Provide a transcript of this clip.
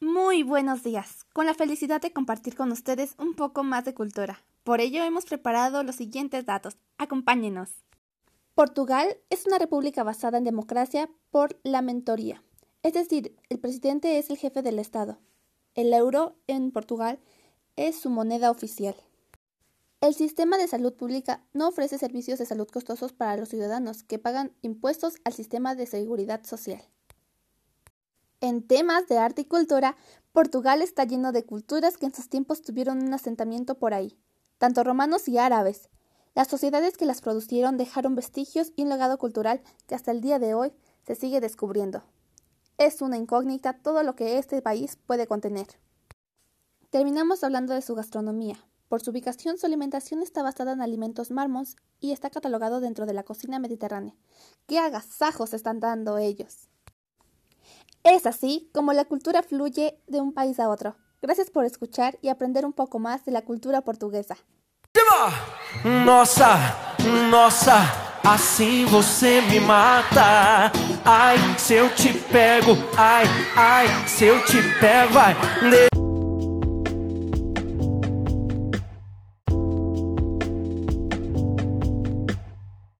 Muy buenos días, con la felicidad de compartir con ustedes un poco más de cultura. Por ello hemos preparado los siguientes datos. Acompáñenos. Portugal es una república basada en democracia por la mentoría, es decir, el presidente es el jefe del Estado. El euro en Portugal es su moneda oficial. El sistema de salud pública no ofrece servicios de salud costosos para los ciudadanos que pagan impuestos al sistema de seguridad social. En temas de arte y cultura, Portugal está lleno de culturas que en sus tiempos tuvieron un asentamiento por ahí, tanto romanos y árabes. Las sociedades que las producieron dejaron vestigios y un legado cultural que hasta el día de hoy se sigue descubriendo. Es una incógnita todo lo que este país puede contener. Terminamos hablando de su gastronomía. Por su ubicación, su alimentación está basada en alimentos mármos y está catalogado dentro de la cocina mediterránea. ¡Qué agasajos están dando ellos! Es así como la cultura fluye de un país a otro. Gracias por escuchar y aprender un poco más de la cultura portuguesa. Nossa, nossa, assim você me mata. Ai, se eu te pego, ai, ai, se eu te pego, vai.